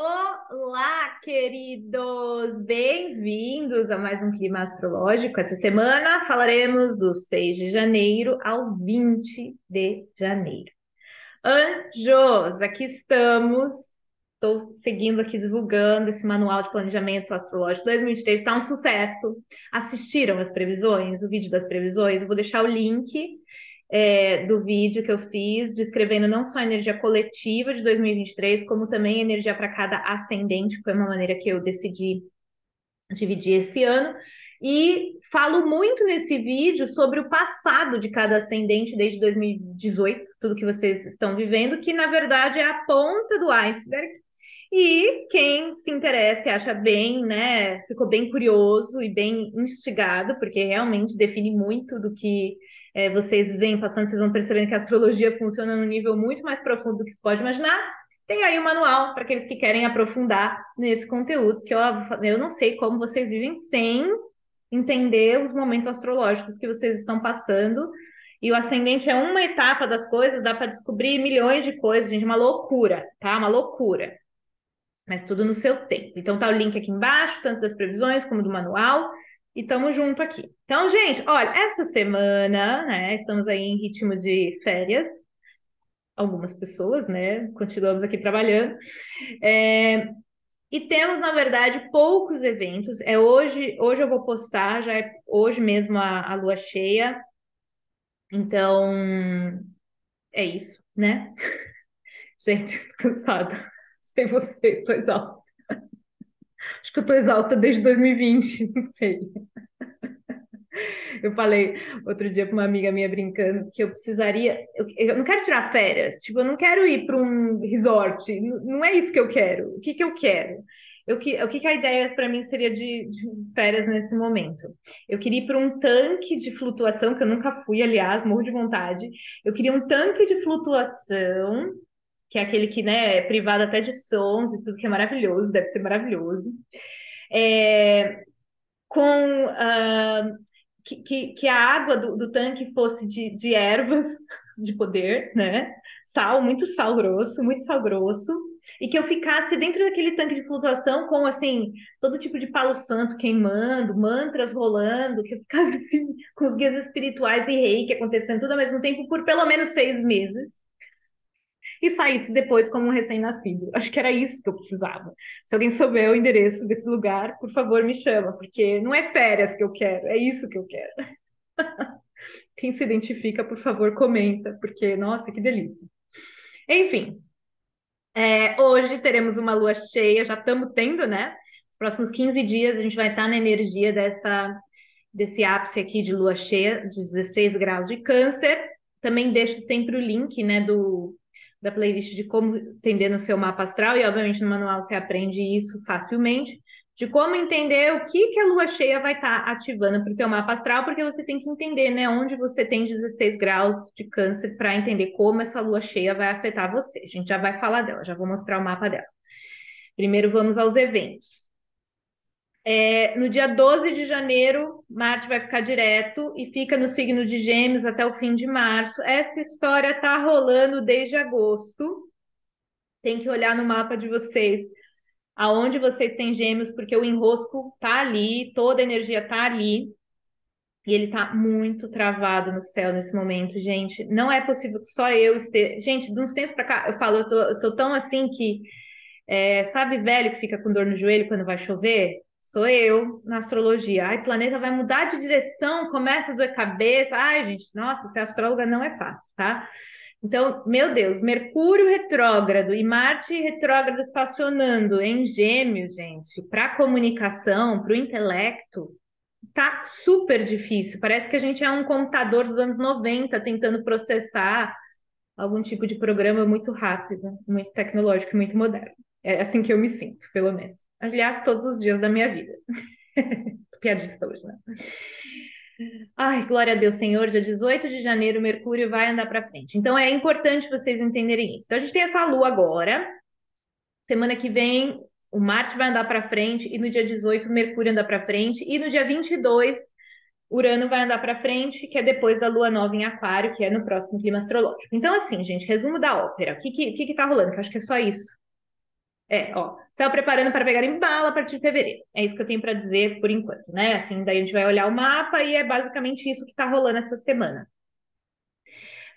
Olá, queridos! Bem-vindos a mais um Clima Astrológico. Essa semana falaremos do 6 de janeiro ao 20 de janeiro. Anjos, aqui estamos. Estou seguindo aqui divulgando esse manual de planejamento astrológico 2023. Está um sucesso. Assistiram as previsões, o vídeo das previsões? Eu vou deixar o link é, do vídeo que eu fiz, descrevendo não só a energia coletiva de 2023, como também a energia para cada ascendente, que foi uma maneira que eu decidi dividir esse ano. E falo muito nesse vídeo sobre o passado de cada ascendente desde 2018, tudo que vocês estão vivendo, que na verdade é a ponta do iceberg. E quem se interessa e acha bem, né, ficou bem curioso e bem instigado, porque realmente define muito do que é, vocês vêm passando, vocês vão percebendo que a astrologia funciona num nível muito mais profundo do que se pode imaginar. Tem aí o um manual para aqueles que querem aprofundar nesse conteúdo, que eu, eu não sei como vocês vivem sem entender os momentos astrológicos que vocês estão passando. E o ascendente é uma etapa das coisas, dá para descobrir milhões de coisas, gente, uma loucura, tá? Uma loucura. Mas tudo no seu tempo. Então tá o link aqui embaixo, tanto das previsões como do manual e estamos junto aqui. Então, gente, olha, essa semana, né, estamos aí em ritmo de férias, algumas pessoas, né, continuamos aqui trabalhando, é, e temos, na verdade, poucos eventos. É hoje, hoje eu vou postar, já é hoje mesmo a, a lua cheia. Então, é isso, né? Gente, tô cansada. Sei você, tô exausta. Acho que eu tô exausta desde 2020, não sei. Eu falei outro dia para uma amiga minha brincando que eu precisaria. Eu, eu, não quero tirar férias, tipo, eu não quero ir para um resort, não é isso que eu quero. O que, que eu quero? Eu, que, o que, que a ideia para mim seria de, de, férias nesse momento? Eu queria ir para um tanque de flutuação, que eu nunca fui, aliás, morro de vontade. Eu queria um tanque de flutuação que é aquele que né, é privado até de sons e tudo, que é maravilhoso, deve ser maravilhoso. É, com uh, que, que, que, a água do, do tanque fosse de, de ervas de poder, né? Sal, muito sal grosso, muito sal grosso, e que eu ficasse dentro daquele tanque de flutuação com assim todo tipo de palo santo queimando, mantras rolando, que eu ficasse assim, com os guias espirituais e reiki acontecendo tudo ao mesmo tempo por pelo menos seis meses e saísse depois como um recém-nascido. Acho que era isso que eu precisava. Se alguém souber o endereço desse lugar, por favor, me chama, porque não é férias que eu quero, é isso que eu quero. Quem se identifica, por favor, comenta, porque, nossa, que delícia. Enfim, é, hoje teremos uma lua cheia, já estamos tendo, né? Nos próximos 15 dias a gente vai estar na energia dessa, desse ápice aqui de lua cheia, de 16 graus de câncer. Também deixo sempre o link, né, do, da playlist de como entender no seu mapa astral, e obviamente no manual você aprende isso facilmente, de como entender o que, que a lua cheia vai estar tá ativando para o teu mapa astral, porque você tem que entender né, onde você tem 16 graus de câncer para entender como essa lua cheia vai afetar você. A gente já vai falar dela, já vou mostrar o mapa dela. Primeiro vamos aos eventos. É, no dia 12 de janeiro, Marte vai ficar direto e fica no signo de Gêmeos até o fim de março. Essa história está rolando desde agosto. Tem que olhar no mapa de vocês aonde vocês têm Gêmeos, porque o enrosco tá ali, toda a energia tá ali. E ele tá muito travado no céu nesse momento, gente. Não é possível que só eu esteja. Gente, de uns tempos para cá, eu falo, eu tô, eu tô tão assim que. É, sabe, velho que fica com dor no joelho quando vai chover? Sou eu na astrologia. Ai, planeta vai mudar de direção, começa a doer cabeça. Ai, gente, nossa, ser astróloga não é fácil, tá? Então, meu Deus, Mercúrio retrógrado e Marte retrógrado estacionando em Gêmeos, gente, para comunicação, para o intelecto, tá super difícil. Parece que a gente é um computador dos anos 90 tentando processar algum tipo de programa muito rápido, muito tecnológico, muito moderno. É assim que eu me sinto, pelo menos. Aliás, todos os dias da minha vida. Piadista hoje, né? Ai, glória a Deus, Senhor. Dia 18 de janeiro, Mercúrio vai andar para frente. Então é importante vocês entenderem isso. Então a gente tem essa lua agora. Semana que vem, o Marte vai andar para frente. E no dia 18, Mercúrio anda para frente. E no dia 22, Urano vai andar para frente, que é depois da lua nova em Aquário, que é no próximo clima astrológico. Então, assim, gente, resumo da ópera. O que que, que, que tá rolando? Que eu acho que é só isso É, ó, céu preparando para pegar em bala a partir de fevereiro. É isso que eu tenho para dizer por enquanto, né? Assim, daí a gente vai olhar o mapa e é basicamente isso que está rolando essa semana.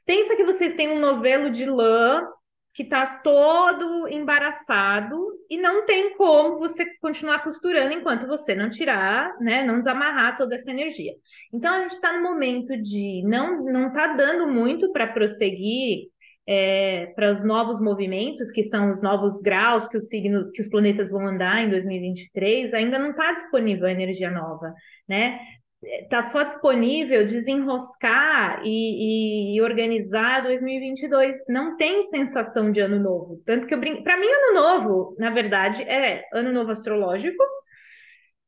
Pensa que vocês têm um novelo de lã que está todo embaraçado e não tem como você continuar costurando enquanto você não tirar, né, não desamarrar toda essa energia. Então a gente está no momento de não não está dando muito para prosseguir é, para os novos movimentos, que são os novos graus que os signos, que os planetas vão andar em 2023, ainda não está disponível a energia nova, né? Está só disponível desenroscar e, e, organizar 2022. Não tem sensação de ano novo. Tanto que eu brinco. Para mim, ano novo, na verdade, é ano novo astrológico,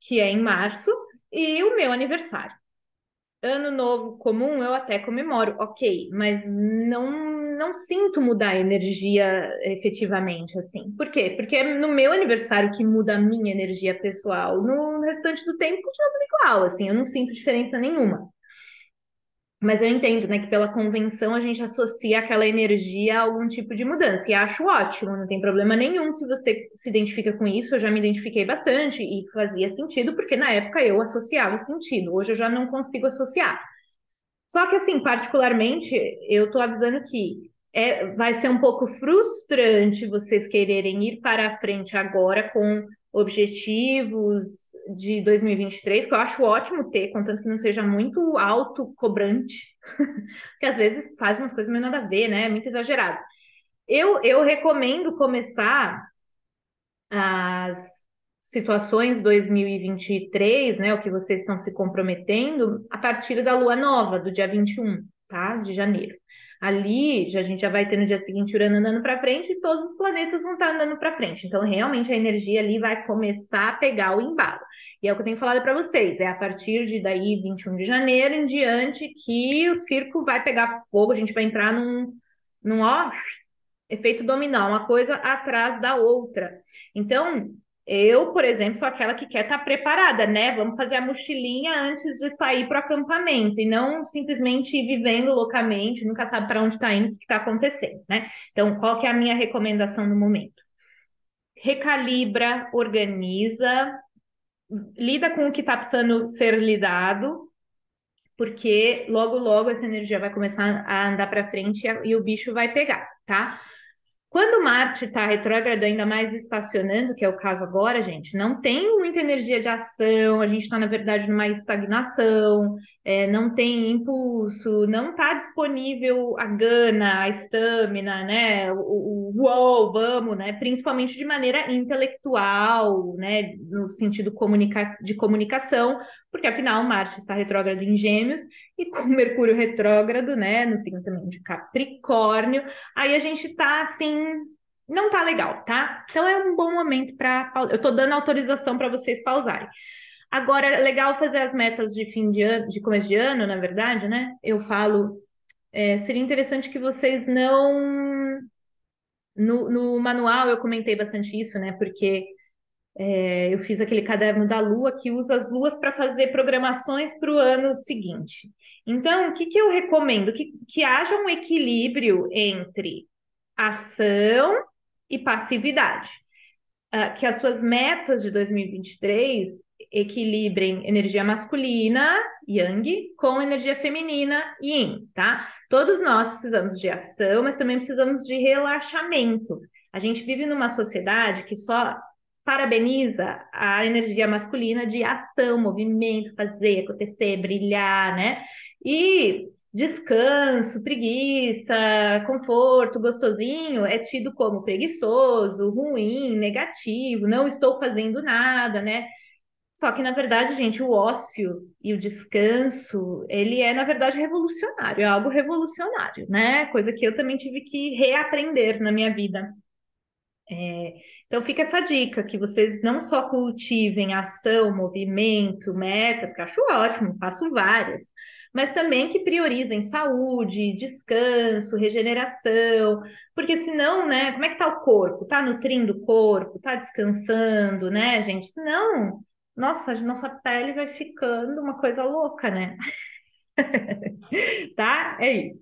que é em março, e o meu aniversário. Ano novo comum eu até comemoro, ok, mas não não sinto mudar a energia efetivamente, assim. Por quê? Porque é no meu aniversário que muda a minha energia pessoal. No restante do tempo continua tudo igual, assim, eu não sinto diferença nenhuma. Mas eu entendo, né, que pela convenção a gente associa aquela energia a algum tipo de mudança, e acho ótimo, não tem problema nenhum se você se identifica com isso, eu já me identifiquei bastante e fazia sentido, porque na época eu associava sentido, hoje eu já não consigo associar. Só que, assim, particularmente, eu estou avisando que é, vai ser um pouco frustrante vocês quererem ir para a frente agora com objetivos de 2023, que eu acho ótimo ter, contanto que não seja muito alto cobrante, que às vezes faz umas coisas meio nada a ver, né? Muito exagerado. Eu, eu recomendo começar as situações 2023, né, o que vocês estão se comprometendo, a partir da lua nova, do dia 21, tá? De janeiro. Ali, já, a gente já vai ter no dia seguinte Urano andando para frente e todos os planetas vão estar andando para frente. Então, realmente, a energia ali vai começar a pegar o embalo. E é o que eu tenho falado para vocês, é a partir de daí, 21 de janeiro em diante, que o circo vai pegar fogo, a gente vai entrar num, num ó, efeito dominó, uma coisa atrás da outra. Então, eu, por exemplo, sou aquela que quer estar tá preparada, né? Vamos fazer a mochilinha antes de sair para o acampamento e não simplesmente ir vivendo loucamente, nunca sabe para onde está indo, o que está acontecendo, né? Então, qual que é a minha recomendação no momento? Recalibra, organiza, lida com o que está precisando ser lidado, porque logo, logo essa energia vai começar a andar para frente e o bicho vai pegar, tá? Quando Marte está retrógrado, ainda mais estacionando, que é o caso agora, gente, não tem muita energia de ação, a gente está, na verdade, numa estagnação, é, não tem impulso, não está disponível a gana, a estamina, né? O, o uou, vamos, né? Principalmente de maneira intelectual, né? No sentido comunica de comunicação, porque afinal Marte está retrógrado em Gêmeos e com Mercúrio retrógrado, né? No signo também de Capricórnio, aí a gente está assim não tá legal, tá? Então é um bom momento para eu tô dando autorização para vocês pausarem. Agora, é legal fazer as metas de fim de ano, de começo de ano, na verdade, né? Eu falo, é, seria interessante que vocês não. No, no manual eu comentei bastante isso, né? Porque é, eu fiz aquele caderno da Lua que usa as luas para fazer programações para o ano seguinte. Então, o que, que eu recomendo? Que, que haja um equilíbrio entre ação e passividade. Uh, que as suas metas de 2023 equilibrem energia masculina, yang, com energia feminina, yin, tá? Todos nós precisamos de ação, mas também precisamos de relaxamento. A gente vive numa sociedade que só parabeniza a energia masculina de ação, movimento, fazer acontecer, brilhar, né? E descanso, preguiça, conforto, gostosinho é tido como preguiçoso, ruim, negativo, não estou fazendo nada, né? Só que, na verdade, gente, o ócio e o descanso, ele é, na verdade, revolucionário, é algo revolucionário, né? Coisa que eu também tive que reaprender na minha vida. É, então, fica essa dica, que vocês não só cultivem ação, movimento, metas, que eu acho ótimo, faço várias, mas também que priorizem saúde, descanso, regeneração, porque senão, né, como é que tá o corpo? Tá nutrindo o corpo? Tá descansando, né, gente? Senão nossa, nossa pele vai ficando uma coisa louca, né? tá? É isso.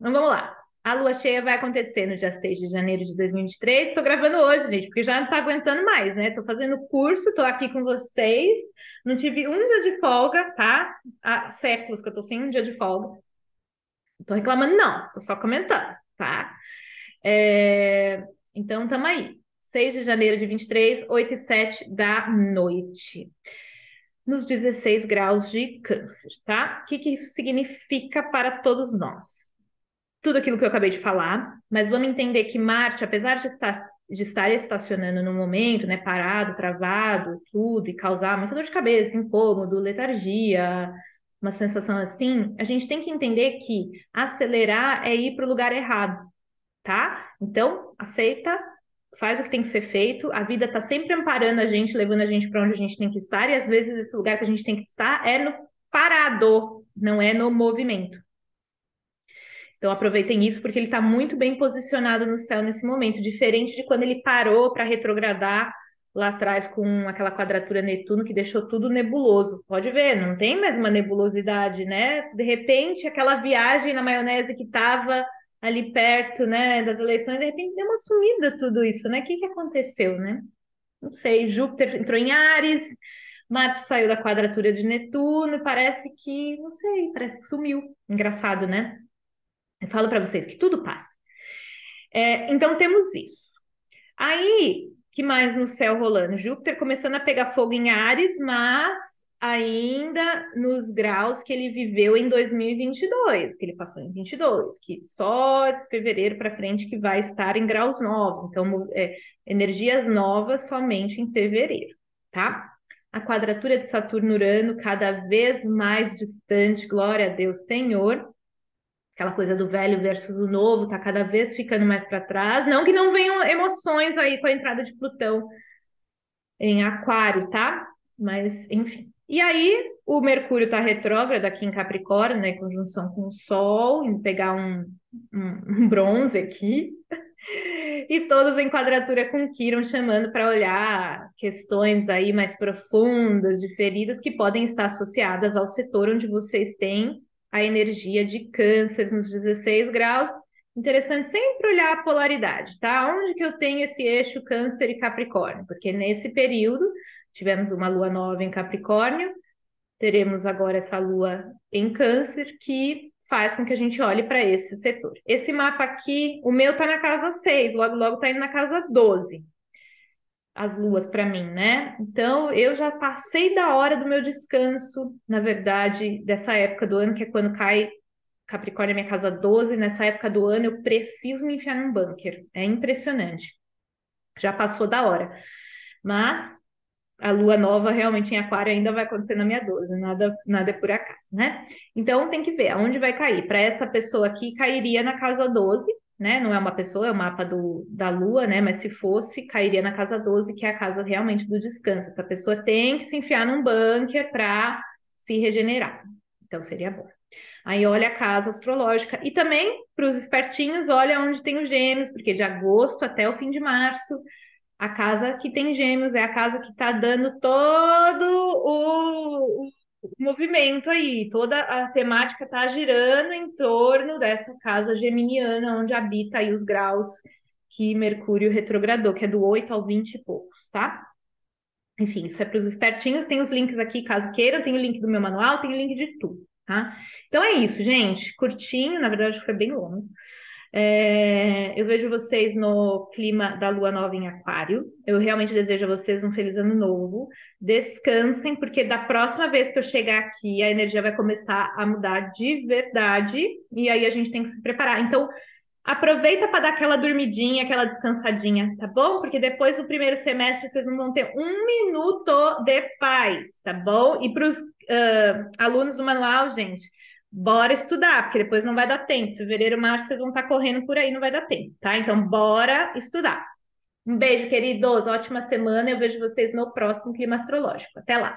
Então vamos lá. A lua cheia vai acontecer no dia 6 de janeiro de 2023. Estou gravando hoje, gente, porque já não está aguentando mais, né? Estou fazendo curso, estou aqui com vocês. Não tive um dia de folga, tá? Há séculos que eu estou sem um dia de folga. Estou reclamando, não, estou só comentando, tá? É... Então, estamos aí. 6 de janeiro de 23, 8 e 7 da noite. Nos 16 graus de câncer, tá? O que, que isso significa para todos nós? Tudo aquilo que eu acabei de falar, mas vamos entender que Marte, apesar de estar, de estar estacionando no momento, né, parado, travado, tudo, e causar muita dor de cabeça, incômodo, letargia, uma sensação assim, a gente tem que entender que acelerar é ir para o lugar errado, tá? Então, aceita, faz o que tem que ser feito, a vida está sempre amparando a gente, levando a gente para onde a gente tem que estar, e às vezes esse lugar que a gente tem que estar é no parado, não é no movimento. Então aproveitem isso porque ele está muito bem posicionado no céu nesse momento, diferente de quando ele parou para retrogradar lá atrás com aquela quadratura Netuno que deixou tudo nebuloso. Pode ver, não tem mais uma nebulosidade, né? De repente, aquela viagem na maionese que estava ali perto, né, das eleições, de repente deu uma sumida tudo isso, né? O que, que aconteceu, né? Não sei, Júpiter entrou em Ares, Marte saiu da quadratura de Netuno, parece que, não sei, parece que sumiu. Engraçado, né? Eu falo para vocês que tudo passa. É, então temos isso. Aí, que mais no céu rolando? Júpiter começando a pegar fogo em Ares, mas ainda nos graus que ele viveu em 2022, que ele passou em 22, que só fevereiro para frente que vai estar em graus novos. Então, é, energias novas somente em fevereiro, tá? A quadratura de Saturno-Urano cada vez mais distante, glória a Deus, Senhor aquela coisa do velho versus o novo, tá cada vez ficando mais para trás. Não que não venham emoções aí com a entrada de Plutão em Aquário, tá? Mas, enfim. E aí, o Mercúrio está retrógrado aqui em Capricórnio, né? Conjunção com o Sol, em pegar um, um, um bronze aqui. e todos em quadratura com Quiron, chamando para olhar questões aí mais profundas, de feridas que podem estar associadas ao setor onde vocês têm a energia de câncer nos 16 graus. Interessante sempre olhar a polaridade, tá? Onde que eu tenho esse eixo câncer e capricórnio? Porque nesse período tivemos uma lua nova em capricórnio, teremos agora essa lua em câncer que faz com que a gente olhe para esse setor. Esse mapa aqui, o meu tá na casa 6, logo logo tá indo na casa 12 as luas para mim, né? Então eu já passei da hora do meu descanso, na verdade, dessa época do ano, que é quando cai Capricórnio, minha casa 12, nessa época do ano eu preciso me enfiar num bunker. É impressionante. Já passou da hora. Mas a lua nova realmente em aquário ainda vai acontecer na minha 12, nada, nada é por acaso, né? Então tem que ver aonde vai cair. Para essa pessoa aqui, cairia na casa 12, né? Não é uma pessoa, é o mapa do, da Lua, né? Mas se fosse, cairia na casa 12, que é a casa realmente do descanso. Essa pessoa tem que se enfiar num bunker para se regenerar. Então seria bom. Aí olha a casa astrológica. E também, para os espertinhos, olha onde tem os gêmeos, porque de agosto até o fim de março, a casa que tem gêmeos é a casa que está dando todo o, movimento aí, toda a temática está girando em torno dessa casa geminiana, onde habita aí os graus que Mercúrio retrogradou, que é do 8 ao 20 e poucos, tá? Enfim, isso é para os espertinhos, tem os links aqui, caso queiram, tem o link do meu manual, tem o link de tudo, tá? Então é isso, gente, curtinho, na verdade foi bem longo. É, eu vejo vocês no clima da lua nova em Aquário. Eu realmente desejo a vocês um feliz ano novo. Descansem, porque da próxima vez que eu chegar aqui, a energia vai começar a mudar de verdade. E aí a gente tem que se preparar. Então, aproveita para dar aquela dormidinha, aquela descansadinha, tá bom? Porque depois do primeiro semestre vocês não vão ter um minuto de paz, tá bom? E para os uh, alunos do manual, gente bora estudar, porque depois não vai dar tempo. Fevereiro, março, vocês vão estar correndo por aí, não vai dar tempo, tá? Então, bora estudar. Um beijo, queridos. Ótima semana. Eu vejo vocês no próximo Clima Astrológico. Até lá.